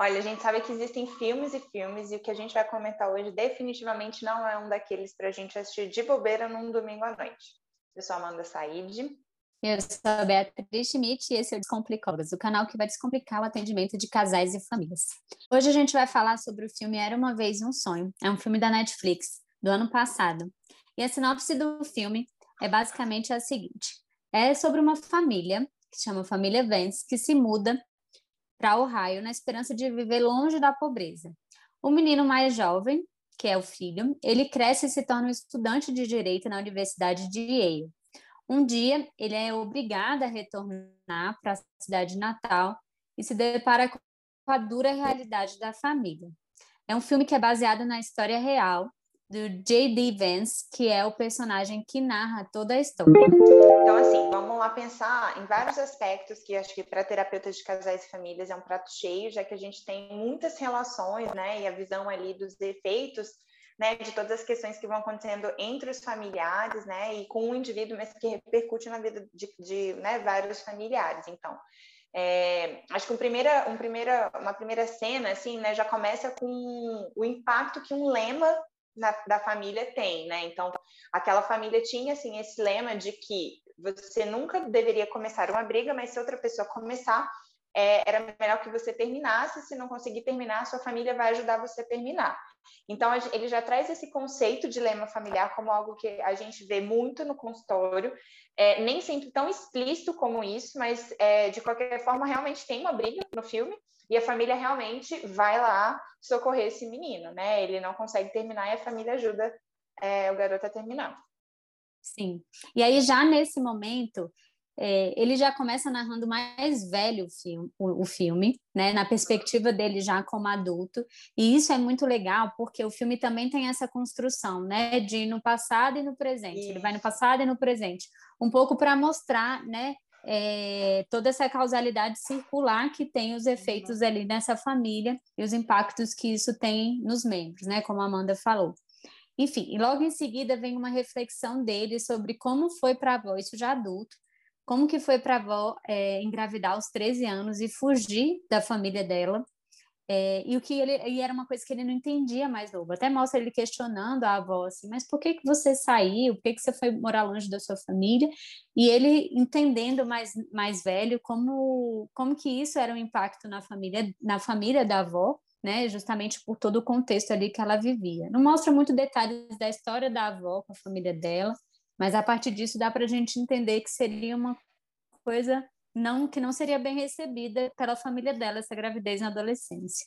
Olha, a gente sabe que existem filmes e filmes, e o que a gente vai comentar hoje definitivamente não é um daqueles para a gente assistir de bobeira num domingo à noite. Eu sou Amanda Said. Eu sou a Beatriz Schmidt e esse é o Descomplicólogas, o canal que vai descomplicar o atendimento de casais e famílias. Hoje a gente vai falar sobre o filme Era Uma Vez Um Sonho. É um filme da Netflix, do ano passado. E a sinopse do filme é basicamente a seguinte. É sobre uma família, que chama Família Vance, que se muda para Ohio na esperança de viver longe da pobreza. O menino mais jovem, que é o filho, ele cresce e se torna um estudante de direito na Universidade de Yale. Um dia, ele é obrigado a retornar para a cidade natal e se depara com a dura realidade da família. É um filme que é baseado na história real do J.D. Vance, que é o personagem que narra toda a história. Então, assim, vamos lá pensar em vários aspectos que acho que para terapeutas de casais e famílias é um prato cheio, já que a gente tem muitas relações, né, e a visão ali dos efeitos, né, de todas as questões que vão acontecendo entre os familiares, né, e com o indivíduo, mas que repercute na vida de, de né, vários familiares. Então, é, acho que um primeira, um primeira, uma primeira cena, assim, né, já começa com o impacto que um lema na, da família tem, né? Então, aquela família tinha, assim, esse lema de que você nunca deveria começar uma briga, mas se outra pessoa começar, é, era melhor que você terminasse. Se não conseguir terminar, sua família vai ajudar você a terminar. Então, ele já traz esse conceito de lema familiar como algo que a gente vê muito no consultório, é, nem sempre tão explícito como isso, mas é, de qualquer forma, realmente tem uma briga no filme e a família realmente vai lá socorrer esse menino, né? Ele não consegue terminar e a família ajuda é, o garoto a terminar. Sim. E aí, já nesse momento, é, ele já começa narrando mais velho o filme, o, o, filme, né, na perspectiva dele já como adulto, e isso é muito legal porque o filme também tem essa construção, né, de no passado e no presente. Ele vai no passado e no presente, um pouco para mostrar, né, é, toda essa causalidade circular que tem os efeitos ali nessa família e os impactos que isso tem nos membros, né, como a Amanda falou. Enfim, e logo em seguida vem uma reflexão dele sobre como foi para a avó, isso já adulto, como que foi para a avó é, engravidar aos 13 anos e fugir da família dela. É, e o que ele e era uma coisa que ele não entendia mais novo. Até mostra ele questionando a avó assim, mas por que que você saiu? Por que que você foi morar longe da sua família? E ele entendendo mais mais velho como como que isso era um impacto na família na família da avó, né? Justamente por todo o contexto ali que ela vivia. Não mostra muito detalhes da história da avó com a família dela, mas a partir disso dá para a gente entender que seria uma coisa não que não seria bem recebida pela família dela essa gravidez na adolescência.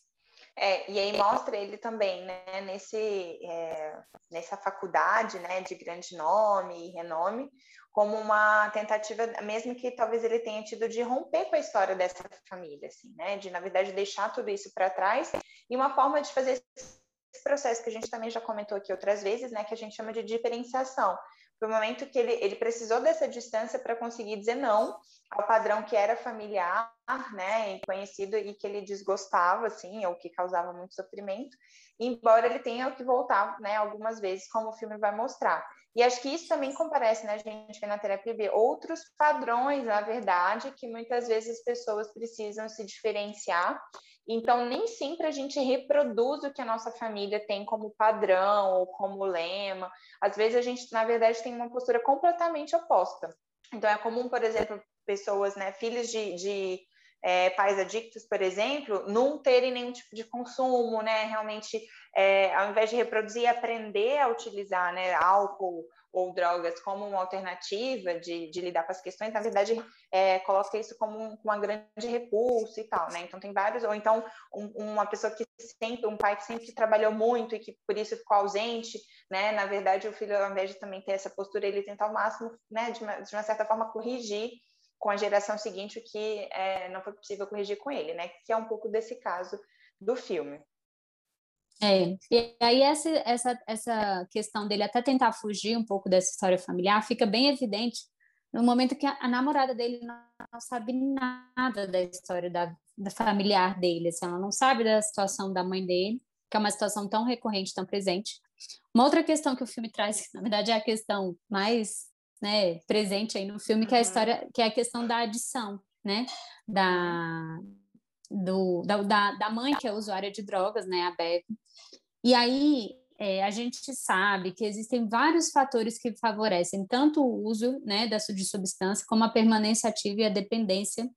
É, e aí mostra ele também, né, nesse, é, nessa faculdade, né, de grande nome e renome, como uma tentativa, mesmo que talvez ele tenha tido de romper com a história dessa família, assim, né, de na verdade deixar tudo isso para trás e uma forma de fazer esse processo que a gente também já comentou aqui outras vezes, né, que a gente chama de diferenciação, foi o momento que ele, ele precisou dessa distância para conseguir dizer não ao padrão que era familiar, né, e conhecido e que ele desgostava, assim, ou que causava muito sofrimento, embora ele tenha que voltar, né, algumas vezes, como o filme vai mostrar. E acho que isso também comparece, né, a gente vê na terapia ver outros padrões, na verdade, que muitas vezes as pessoas precisam se diferenciar então, nem sempre a gente reproduz o que a nossa família tem como padrão ou como lema. Às vezes a gente, na verdade, tem uma postura completamente oposta. Então, é comum, por exemplo, pessoas, né, filhos de, de é, pais adictos, por exemplo, não terem nenhum tipo de consumo, né? Realmente, é, ao invés de reproduzir, aprender a utilizar né, álcool ou drogas como uma alternativa de, de lidar com as questões, na verdade, é, coloca isso como um, uma grande repulso e tal, né? Então, tem vários, ou então um, uma pessoa que sempre, um pai que sempre trabalhou muito e que por isso ficou ausente, né? Na verdade, o filho, ao invés de também ter essa postura, ele tenta ao máximo, né, de uma, de uma certa forma, corrigir com a geração seguinte o que é, não foi possível corrigir com ele, né? Que é um pouco desse caso do filme. É, e aí essa, essa, essa questão dele até tentar fugir um pouco dessa história familiar fica bem evidente no momento que a, a namorada dele não, não, sabe nada da história da, da familiar dele, assim, ela não sabe da situação da mãe dele, que é uma situação tão recorrente, tão presente. Uma outra questão que o filme traz, que na verdade é a questão mais né, presente aí no filme, que é a história, que é a questão da adição, né, da do, da, da mãe que é usuária de drogas, né, a Bev. E aí é, a gente sabe que existem vários fatores que favorecem tanto o uso né, da, de substância como a permanência ativa e a dependência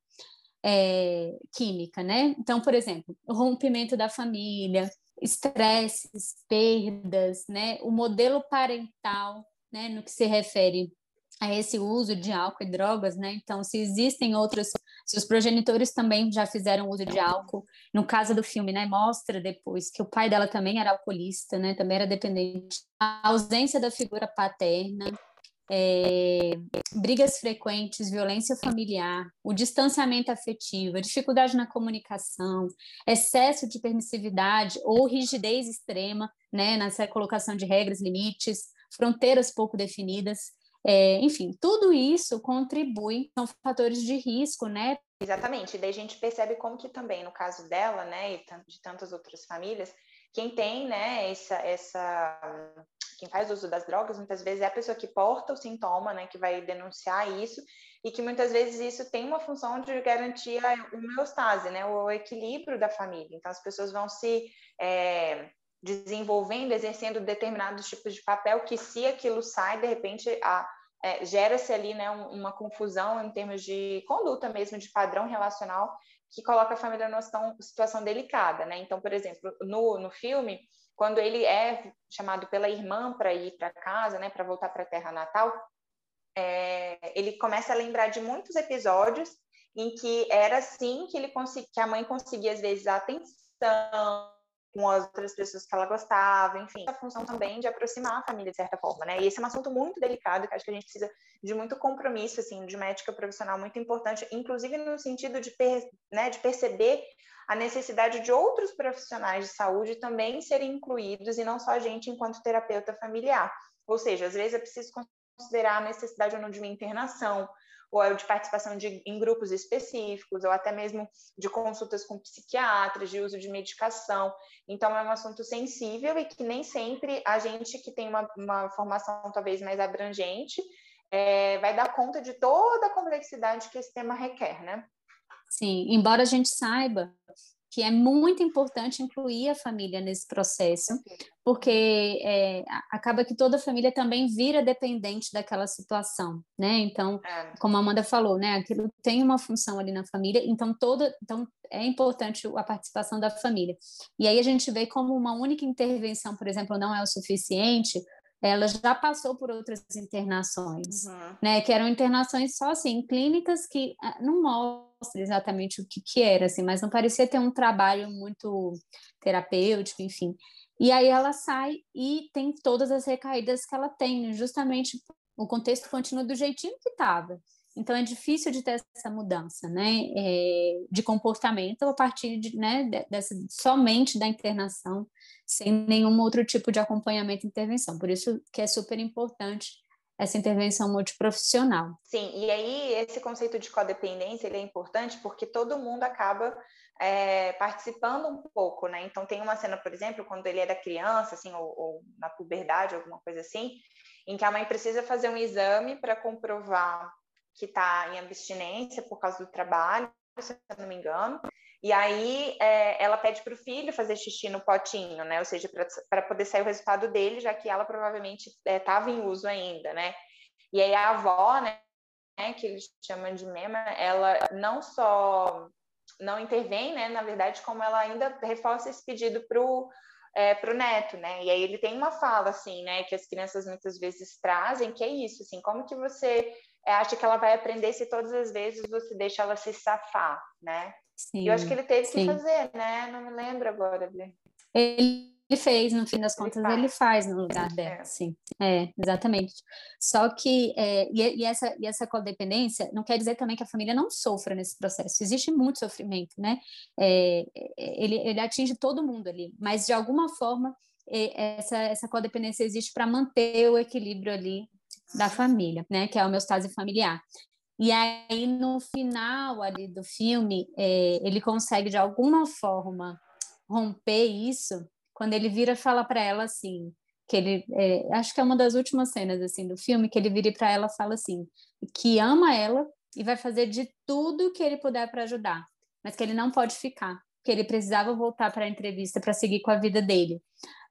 é, química, né? Então, por exemplo, o rompimento da família, estresses, perdas, né? O modelo parental, né? No que se refere a esse uso de álcool e drogas, né? Então, se existem outros, se os progenitores também já fizeram uso de álcool, no caso do filme, né, mostra depois que o pai dela também era alcoolista, né? Também era dependente. A ausência da figura paterna, é, brigas frequentes, violência familiar, o distanciamento afetivo, a dificuldade na comunicação, excesso de permissividade ou rigidez extrema, né, nessa colocação de regras, limites, fronteiras pouco definidas, é, enfim, tudo isso contribui, são fatores de risco, né? Exatamente, e daí a gente percebe como que também, no caso dela, né, e de tantas outras famílias, quem tem, né, essa, essa, quem faz uso das drogas, muitas vezes é a pessoa que porta o sintoma, né, que vai denunciar isso, e que muitas vezes isso tem uma função de garantir a homeostase, né, o equilíbrio da família. Então, as pessoas vão se é, desenvolvendo, exercendo determinados tipos de papel que, se aquilo sai, de repente, a, é, gera-se ali né, uma confusão em termos de conduta mesmo, de padrão relacional, que coloca a família numa situação, situação delicada. Né? Então, por exemplo, no, no filme, quando ele é chamado pela irmã para ir para casa, né, para voltar para a terra natal, é, ele começa a lembrar de muitos episódios em que era assim que ele que a mãe conseguia às vezes a atenção, com as outras pessoas que ela gostava, enfim, a função também de aproximar a família de certa forma, né? E esse é um assunto muito delicado que acho que a gente precisa de muito compromisso, assim, de uma ética profissional muito importante, inclusive no sentido de, per, né, de perceber a necessidade de outros profissionais de saúde também serem incluídos e não só a gente enquanto terapeuta familiar. Ou seja, às vezes é preciso considerar a necessidade ou não de uma internação, ou de participação de, em grupos específicos, ou até mesmo de consultas com psiquiatras, de uso de medicação. Então, é um assunto sensível e que nem sempre a gente que tem uma, uma formação talvez mais abrangente é, vai dar conta de toda a complexidade que esse tema requer, né? Sim, embora a gente saiba que é muito importante incluir a família nesse processo, porque é, acaba que toda família também vira dependente daquela situação, né? Então, é. como a Amanda falou, né, aquilo tem uma função ali na família, então toda, então é importante a participação da família. E aí a gente vê como uma única intervenção, por exemplo, não é o suficiente, ela já passou por outras internações, uhum. né? Que eram internações só assim, clínicas que ah, não mostra exatamente o que, que era, assim, mas não parecia ter um trabalho muito terapêutico, enfim. E aí ela sai e tem todas as recaídas que ela tem, justamente o contexto continua do jeitinho que estava. Então é difícil de ter essa mudança, né, é, de comportamento a partir de, né, dessa, somente da internação, sem nenhum outro tipo de acompanhamento e intervenção. Por isso que é super importante essa intervenção multiprofissional. Sim, e aí esse conceito de codependência ele é importante porque todo mundo acaba é, participando um pouco, né? Então tem uma cena, por exemplo, quando ele era criança, assim, ou, ou na puberdade, alguma coisa assim, em que a mãe precisa fazer um exame para comprovar que está em abstinência por causa do trabalho, se eu não me engano. E aí é, ela pede para o filho fazer xixi no potinho, né? Ou seja, para poder sair o resultado dele, já que ela provavelmente estava é, em uso ainda, né? E aí a avó, né, que eles chamam de mema, ela não só não intervém, né? Na verdade, como ela ainda reforça esse pedido para o é, pro neto, né? E aí ele tem uma fala assim, né? Que as crianças muitas vezes trazem, que é isso, assim, como que você é, acha que ela vai aprender se todas as vezes você deixa ela se safar, né? Sim, eu acho que ele teve sim. que fazer, né? Não me lembro agora, Bê. Ele fez, no fim das contas, ele faz, ele faz no lugar dela, é. sim. É, exatamente. Só que, é, e, e, essa, e essa codependência não quer dizer também que a família não sofra nesse processo. Existe muito sofrimento, né? É, é ele, ele atinge todo mundo ali, mas de alguma forma essa, essa codependência existe para manter o equilíbrio ali da família, né? Que é a homeostase familiar. E aí, no final ali do filme, é, ele consegue, de alguma forma, romper isso, quando ele vira e fala para ela assim, que ele, é, acho que é uma das últimas cenas, assim, do filme, que ele vira para ela e fala assim, que ama ela e vai fazer de tudo que ele puder para ajudar, mas que ele não pode ficar, que ele precisava voltar para a entrevista para seguir com a vida dele.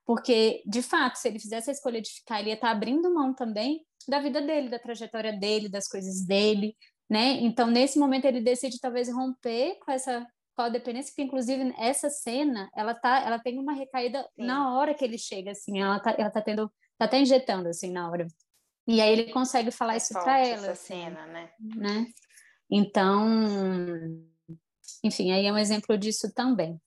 Porque, de fato, se ele fizesse a escolha de ficar, ele ia estar tá abrindo mão também da vida dele, da trajetória dele, das coisas dele, né? Então, nesse momento, ele decide talvez romper com essa codependência, porque inclusive essa cena, ela tá, ela tem uma recaída Sim. na hora que ele chega, assim, ela tá, ela tá tendo, tá até injetando, assim, na hora. E aí ele consegue falar é isso para ela. Essa assim, cena, né? né? Então, enfim, aí é um exemplo disso também.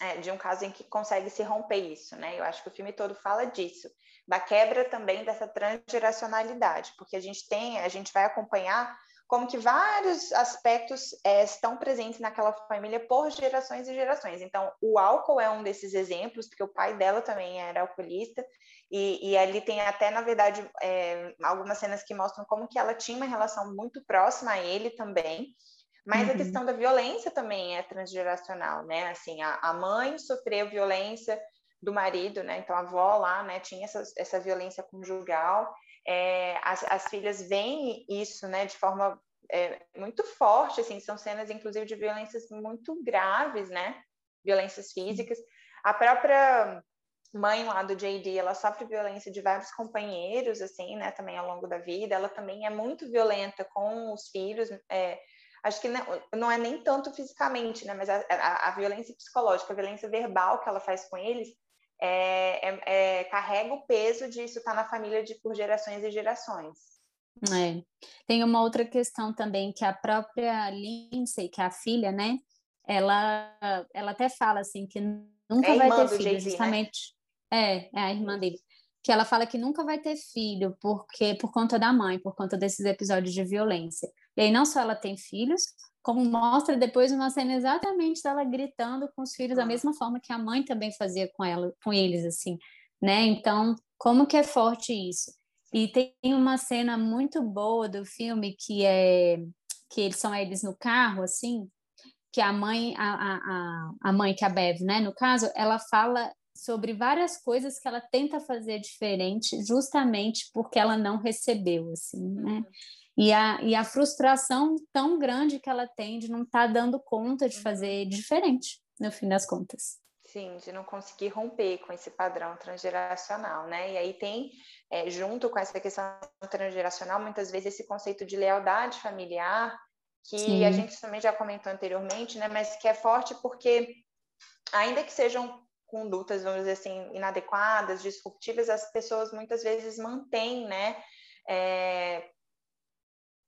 É, de um caso em que consegue se romper isso, né? Eu acho que o filme todo fala disso, da quebra também dessa transgeracionalidade, porque a gente tem, a gente vai acompanhar como que vários aspectos é, estão presentes naquela família por gerações e gerações. Então, o álcool é um desses exemplos, porque o pai dela também era alcoolista, e, e ali tem até, na verdade, é, algumas cenas que mostram como que ela tinha uma relação muito próxima a ele também, mas uhum. a questão da violência também é transgeracional, né? Assim, a, a mãe sofreu violência do marido, né? Então a avó lá, né, tinha essa, essa violência conjugal é, as, as, filhas veem isso, né, de forma é, muito forte, assim, são cenas, inclusive, de violências muito graves, né, violências físicas. A própria mãe lá do JD, ela sofre violência de vários companheiros, assim, né, também ao longo da vida. Ela também é muito violenta com os filhos. É, acho que não, não, é nem tanto fisicamente, né, mas a, a, a, violência psicológica, a violência verbal que ela faz com eles é, é, é, carrega o peso disso estar tá na família de, por gerações e gerações. É. Tem uma outra questão também que a própria Lindsay, que é a filha, né? Ela, ela até fala assim que nunca é vai ter filho, né? justamente. Né? É, é a irmã dele. Que ela fala que nunca vai ter filho porque por conta da mãe, por conta desses episódios de violência. E aí não só ela tem filhos, como mostra depois uma cena exatamente dela gritando com os filhos da mesma forma que a mãe também fazia com ela, com eles assim, né? Então, como que é forte isso? E tem uma cena muito boa do filme que é que eles são eles no carro assim, que a mãe a, a, a mãe que é a Bev, né, no caso, ela fala sobre várias coisas que ela tenta fazer diferente justamente porque ela não recebeu assim, né? Uhum. E a, e a frustração tão grande que ela tem de não estar tá dando conta de fazer diferente, no fim das contas. Sim, de não conseguir romper com esse padrão transgeracional, né? E aí tem, é, junto com essa questão transgeracional, muitas vezes esse conceito de lealdade familiar, que Sim. a gente também já comentou anteriormente, né? Mas que é forte porque, ainda que sejam condutas, vamos dizer assim, inadequadas, disruptivas, as pessoas muitas vezes mantêm, né? É,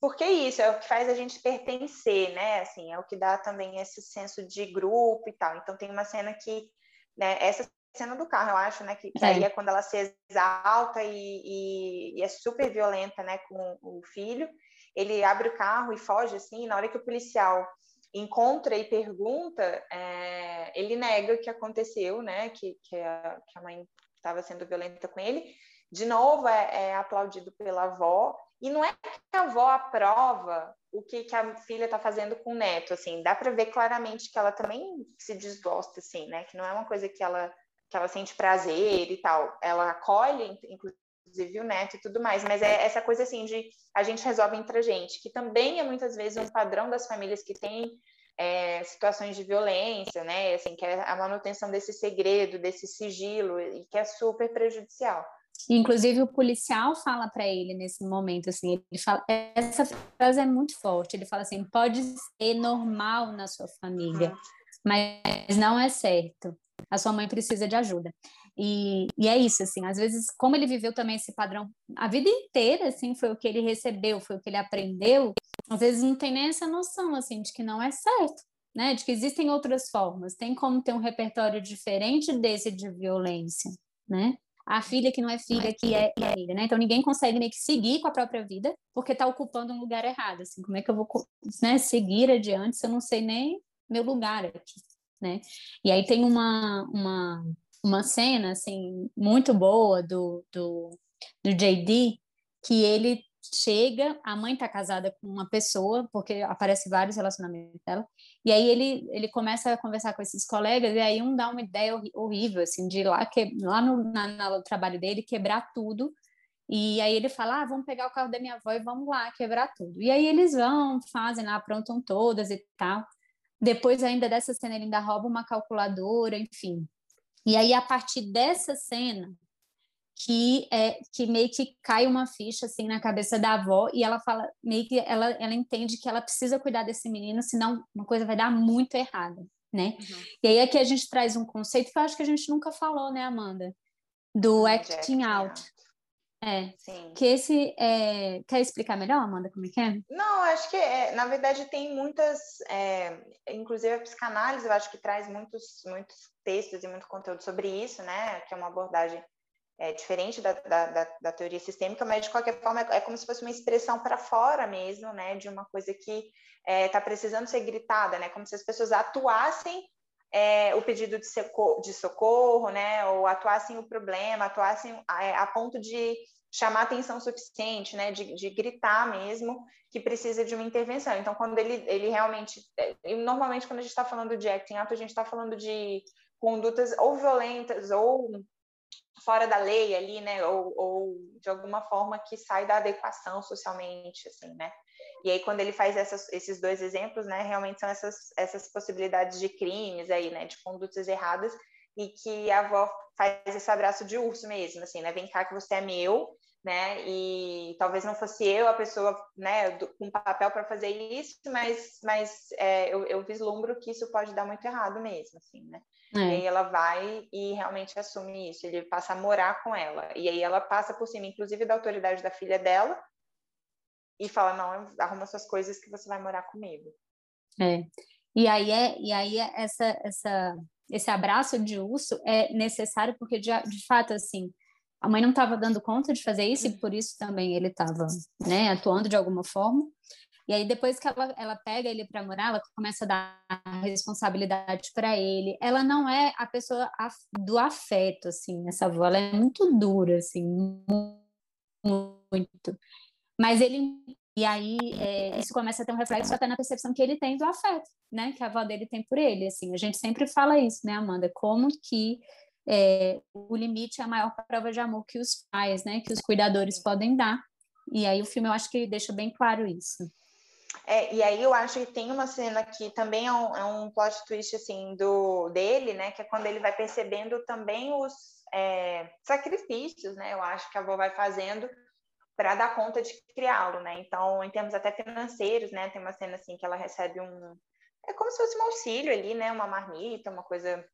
porque isso é o que faz a gente pertencer, né? Assim, é o que dá também esse senso de grupo e tal. Então tem uma cena que, né, essa cena do carro, eu acho, né, que, que é. aí é quando ela se exalta e, e, e, é super violenta, né, com o filho. Ele abre o carro e foge, assim, e na hora que o policial encontra e pergunta, é, ele nega o que aconteceu, né, que, que, a, que a mãe estava sendo violenta com ele. De novo, é, é aplaudido pela avó, e não é que a avó aprova o que, que a filha está fazendo com o neto, assim, dá para ver claramente que ela também se desgosta, assim, né? Que não é uma coisa que ela, que ela sente prazer e tal. Ela acolhe, inclusive, o neto e tudo mais, mas é essa coisa, assim, de a gente resolve entre a gente, que também é muitas vezes um padrão das famílias que têm é, situações de violência, né? Assim, que é a manutenção desse segredo, desse sigilo, e que é super prejudicial. Inclusive o policial fala para ele nesse momento assim, ele fala, essa frase é muito forte. Ele fala assim: pode ser normal na sua família, mas não é certo. A sua mãe precisa de ajuda. E, e é isso, assim, às vezes, como ele viveu também esse padrão a vida inteira, assim, foi o que ele recebeu, foi o que ele aprendeu, às vezes não tem nem essa noção, assim, de que não é certo, né? De que existem outras formas, tem como ter um repertório diferente desse de violência, né? A filha que não é filha, que é, filha, né? Então ninguém consegue nem que seguir com a própria vida porque está ocupando um lugar errado. Assim, como é que eu vou né, seguir adiante se eu não sei nem meu lugar aqui, né? E aí tem uma, uma, uma cena, assim, muito boa do, do, do JD, que ele chega, a mãe está casada com uma pessoa, porque aparece vários relacionamentos dela, e aí ele, ele começa a conversar com esses colegas, e aí um dá uma ideia horrível, assim, de ir lá, que, lá no, na, no trabalho dele, quebrar tudo, e aí ele fala, ah, vamos pegar o carro da minha avó e vamos lá quebrar tudo. E aí eles vão, fazem lá, aprontam todas e tal. Depois, ainda dessa cena, ele ainda rouba uma calculadora, enfim. E aí, a partir dessa cena, que é que meio que cai uma ficha assim na cabeça da avó e ela fala meio que ela, ela entende que ela precisa cuidar desse menino, senão uma coisa vai dar muito errada, né? Uhum. E aí aqui a gente traz um conceito que eu acho que a gente nunca falou, né, Amanda? Do acting out. É. Sim. Que esse é... quer explicar melhor, Amanda, como é que é? Não, acho que é, na verdade tem muitas, é, inclusive a psicanálise, eu acho que traz muitos, muitos textos e muito conteúdo sobre isso, né? Que é uma abordagem é diferente da, da, da, teoria sistêmica, mas de qualquer forma é, é como se fosse uma expressão para fora mesmo, né, de uma coisa que está é, tá precisando ser gritada, né, como se as pessoas atuassem é, o pedido de socorro, de socorro, né, ou atuassem o problema, atuassem a, é, a ponto de chamar atenção suficiente, né, de, de, gritar mesmo que precisa de uma intervenção. Então, quando ele, ele realmente, é, normalmente quando a gente está falando de acting out, a gente está falando de condutas ou violentas ou fora da lei ali, né, ou, ou, de alguma forma que sai da adequação socialmente, assim, né. E aí quando ele faz essas, esses dois exemplos, né, realmente são essas, essas possibilidades de crimes aí, né, de condutas erradas e que a avó faz esse abraço de urso mesmo, assim, né, vem cá que você é meu, né, e talvez não fosse eu a pessoa, né, do, com papel para fazer isso, mas, mas é, eu, eu vislumbro que isso pode dar muito errado mesmo, assim, né. É. E aí ela vai e realmente assume isso, ele passa a morar com ela. E aí ela passa por cima, inclusive, da autoridade da filha dela, e fala, não, arruma suas coisas que você vai morar comigo. É. E aí, é, e aí é essa, essa, esse abraço de urso é necessário porque, de, de fato, assim, a mãe não estava dando conta de fazer isso e uhum. por isso também ele estava né, atuando de alguma forma. E aí, depois que ela, ela pega ele para morar, ela começa a dar responsabilidade para ele. Ela não é a pessoa do afeto, assim, essa avó. Ela é muito dura, assim, muito. Mas ele. E aí, é, isso começa a ter um reflexo até na percepção que ele tem do afeto, né? Que a avó dele tem por ele, assim. A gente sempre fala isso, né, Amanda? Como que é, o limite é a maior prova de amor que os pais, né? Que os cuidadores podem dar. E aí o filme eu acho que deixa bem claro isso. É, e aí eu acho que tem uma cena que também é um, é um plot twist assim do dele, né? Que é quando ele vai percebendo também os é, sacrifícios, né? Eu acho que a avó vai fazendo para dar conta de criá-lo, né? Então, em termos até financeiros, né? Tem uma cena assim que ela recebe um é como se fosse um auxílio ali, né? Uma marmita, uma coisa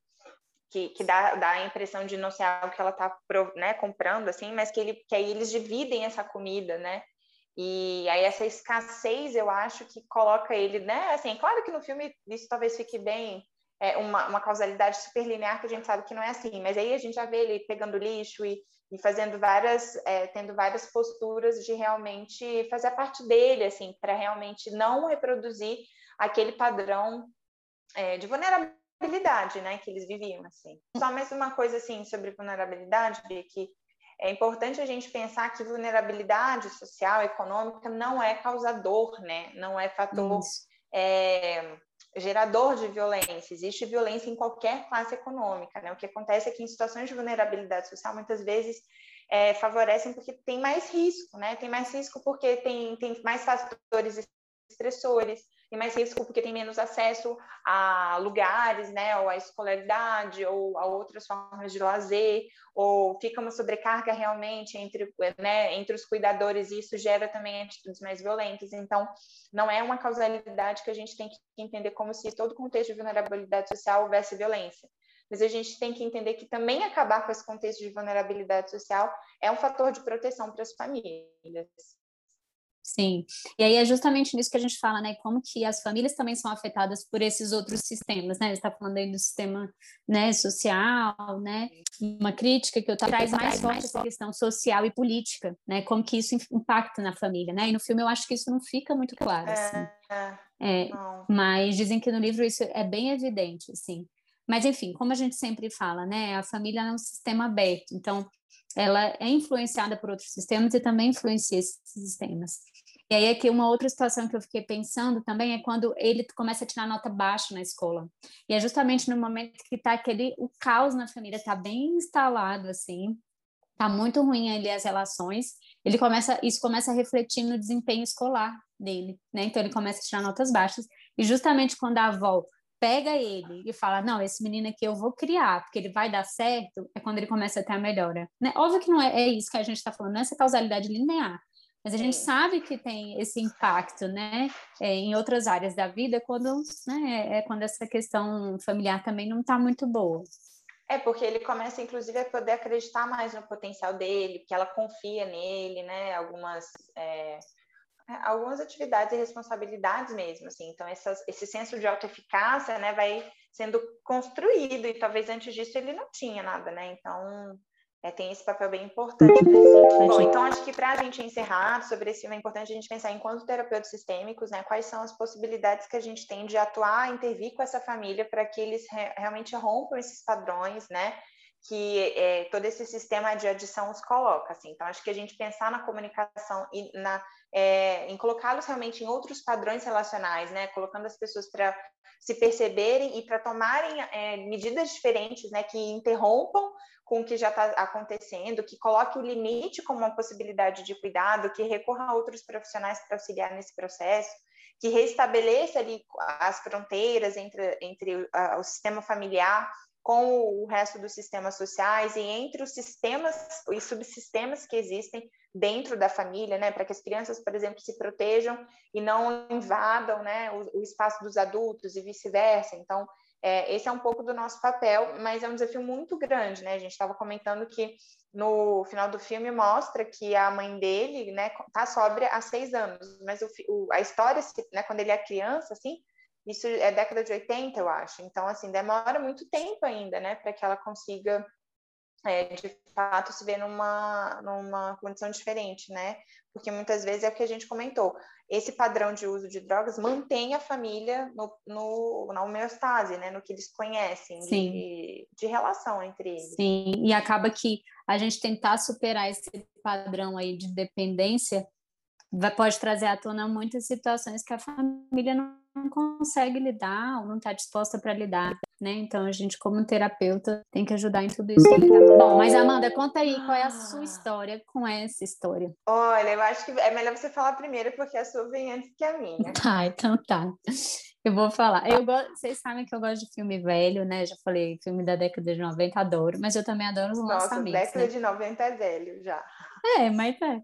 que, que dá, dá a impressão de não ser algo que ela está né, comprando, assim, mas que, ele, que aí eles dividem essa comida, né? E aí essa escassez, eu acho que coloca ele, né? Assim, claro que no filme isso talvez fique bem é, uma, uma causalidade super linear que a gente sabe que não é assim, mas aí a gente já vê ele pegando lixo e, e fazendo várias, é, tendo várias posturas de realmente fazer a parte dele, assim, para realmente não reproduzir aquele padrão é, de vulnerabilidade, né, que eles viviam, assim. Só mais uma coisa, assim, sobre vulnerabilidade, que é importante a gente pensar que vulnerabilidade social, econômica, não é causador, né? Não é fator é, gerador de violência. Existe violência em qualquer classe econômica, né? O que acontece é que em situações de vulnerabilidade social, muitas vezes é, favorecem porque tem mais risco, né? Tem mais risco porque tem, tem mais fatores estressores, tem mais risco porque tem menos acesso a lugares, né, ou à escolaridade, ou a outras formas de lazer, ou fica uma sobrecarga realmente entre, né, entre os cuidadores, e isso gera também atitudes mais violentas. Então, não é uma causalidade que a gente tem que entender como se todo contexto de vulnerabilidade social houvesse violência. Mas a gente tem que entender que também acabar com esse contexto de vulnerabilidade social é um fator de proteção para as famílias. Sim, e aí é justamente nisso que a gente fala, né? Como que as famílias também são afetadas por esses outros sistemas, né? Você está falando aí do sistema né, social, né? Uma crítica que eu traz mais forte essa questão social e política, né? Como que isso impacta na família, né? E no filme eu acho que isso não fica muito claro, assim. É, é, é mas dizem que no livro isso é bem evidente, assim. Mas, enfim, como a gente sempre fala, né? A família é um sistema aberto, então ela é influenciada por outros sistemas e também influencia esses sistemas. E aí aqui uma outra situação que eu fiquei pensando também é quando ele começa a tirar nota baixa na escola. E é justamente no momento que está aquele o caos na família está bem instalado assim, tá muito ruim ali as relações. Ele começa isso começa a refletir no desempenho escolar dele, né? Então ele começa a tirar notas baixas e justamente quando a avó pega ele e fala, não, esse menino aqui eu vou criar, porque ele vai dar certo, é quando ele começa a ter a melhora. Né? Óbvio que não é, é isso que a gente está falando, não é essa causalidade linear, mas a gente Sim. sabe que tem esse impacto, né, é, em outras áreas da vida, quando, né, é, é quando essa questão familiar também não está muito boa. É, porque ele começa, inclusive, a poder acreditar mais no potencial dele, porque ela confia nele, né? Algumas, é, algumas atividades e responsabilidades mesmo, assim. Então, essas, esse senso de autoeficácia, né, vai sendo construído, e talvez antes disso ele não tinha nada, né? Então, é, tem esse papel bem importante. Bom, então acho que para a gente encerrar sobre esse filme é importante a gente pensar enquanto terapeutas sistêmicos, né, quais são as possibilidades que a gente tem de atuar, intervir com essa família para que eles re realmente rompam esses padrões, né, que é, todo esse sistema de adição os coloca. Assim. Então acho que a gente pensar na comunicação e na é, em colocá-los realmente em outros padrões relacionais, né, colocando as pessoas para se perceberem e para tomarem é, medidas diferentes, né, que interrompam com o que já está acontecendo, que coloque o limite como uma possibilidade de cuidado, que recorra a outros profissionais para auxiliar nesse processo, que restabeleça ali as fronteiras entre, entre uh, o sistema familiar com o resto dos sistemas sociais e entre os sistemas e subsistemas que existem dentro da família, né, para que as crianças, por exemplo, se protejam e não invadam, né, o, o espaço dos adultos e vice-versa. Então, é, esse é um pouco do nosso papel, mas é um desafio muito grande, né? A gente estava comentando que no final do filme mostra que a mãe dele, né, tá sóbria há seis anos, mas o, o, a história, né, quando ele é criança, assim, isso é década de 80, eu acho. Então, assim, demora muito tempo ainda, né, para que ela consiga é, de fato se ver numa, numa condição diferente, né? Porque muitas vezes é o que a gente comentou, esse padrão de uso de drogas mantém a família no, no na homeostase, né? No que eles conhecem de, de, relação entre eles. Sim, e acaba que a gente tentar superar esse padrão aí de dependência vai, pode trazer à tona muitas situações que a família não consegue lidar ou não está disposta para lidar, né? Então a gente, como terapeuta, tem que ajudar em tudo isso. Bom, mas Amanda, conta aí qual é a sua história com essa história. Olha, eu acho que é melhor você falar primeiro, porque a sua vem antes que a minha. Tá, então tá. Eu vou falar. Eu gosto, vocês sabem que eu gosto de filme velho, né? Já falei, filme da década de 90, adoro, mas eu também adoro os Nossa, lançamentos. Nossa, década né? de 90 é velho já. É, mas é.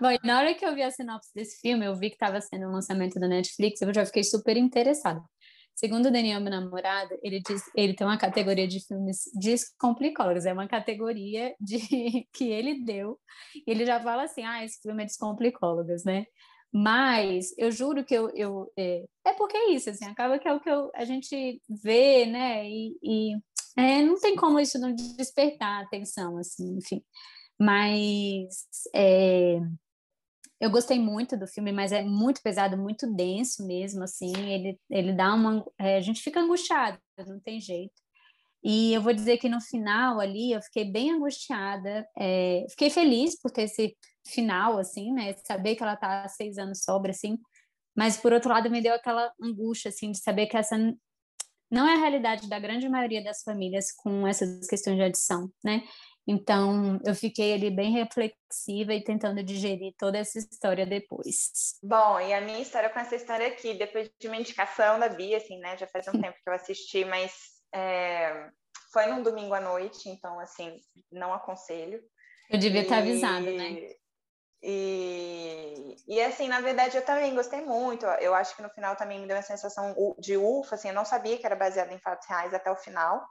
Bom, na hora que eu vi a sinopse desse filme, eu vi que estava sendo um lançamento da Netflix, eu já fiquei super interessada. Segundo o Daniel, meu namorado, ele diz, ele tem uma categoria de filmes descomplicólogos, é uma categoria de que ele deu. E ele já fala assim: "Ah, esse filme é descomplicólogos, né?" Mas eu juro que eu, eu é, é, porque é isso, assim, acaba que é o que eu, a gente vê, né? E, e é, não tem como isso não despertar atenção, assim, enfim. Mas é, eu gostei muito do filme, mas é muito pesado, muito denso mesmo, assim. Ele, ele dá uma. É, a gente fica angustiado, não tem jeito. E eu vou dizer que no final ali eu fiquei bem angustiada. É, fiquei feliz por ter esse final, assim, né? Saber que ela tá há seis anos sobra, assim. Mas por outro lado me deu aquela angústia, assim, de saber que essa não é a realidade da grande maioria das famílias com essas questões de adição, né? Então, eu fiquei ali bem reflexiva e tentando digerir toda essa história depois. Bom, e a minha história com essa história aqui, depois de uma indicação da Bia, assim, né? Já faz um tempo que eu assisti, mas é, foi num domingo à noite, então, assim, não aconselho. Eu devia e... estar avisada, né? E, e assim, na verdade, eu também gostei muito. Eu acho que no final também me deu uma sensação de ufa, assim, eu não sabia que era baseado em fatos reais até o final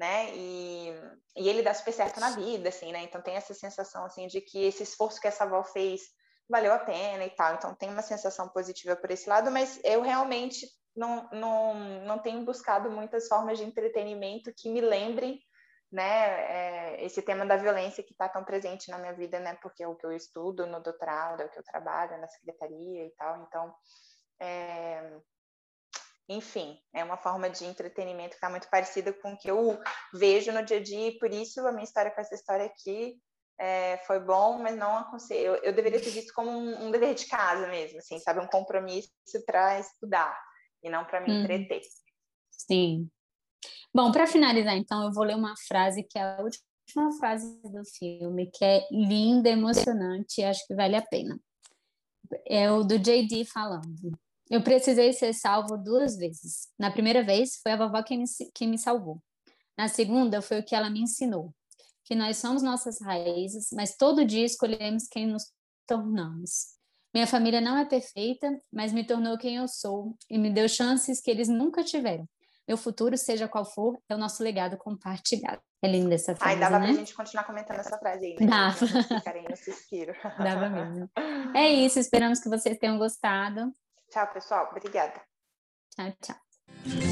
né? E, e ele dá super certo na vida, assim, né? Então tem essa sensação, assim, de que esse esforço que essa avó fez valeu a pena e tal. Então tem uma sensação positiva por esse lado, mas eu realmente não, não, não tenho buscado muitas formas de entretenimento que me lembrem, né? É, esse tema da violência que está tão presente na minha vida, né? Porque é o que eu estudo no doutorado, é o que eu trabalho na secretaria e tal. Então, é, enfim, é uma forma de entretenimento que está muito parecida com o que eu vejo no dia a dia, e por isso a minha história com essa história aqui é, foi bom, mas não aconselho. Eu, eu deveria ter visto como um, um, dever de casa mesmo, assim, sabe? Um compromisso para estudar e não para me hum. entreter. Sim. Bom, para finalizar, então, eu vou ler uma frase que é a última frase do filme, que é linda, emocionante e acho que vale a pena. É o do JD falando. Eu precisei ser salvo duas vezes. Na primeira vez, foi a vovó que me, que me salvou. Na segunda, foi o que ela me ensinou. Que nós somos nossas raízes, mas todo dia escolhemos quem nos tornamos. Minha família não é perfeita, mas me tornou quem eu sou e me deu chances que eles nunca tiveram. Meu futuro, seja qual for, é o nosso legado compartilhado. É linda essa frase, Ai, dava né? pra gente continuar comentando essa frase aí. Né? Dava. Ficarem no suspiro. Dava mesmo. É isso, esperamos que vocês tenham gostado. Tchau, pessoal. Obrigada. Tchau, tchau.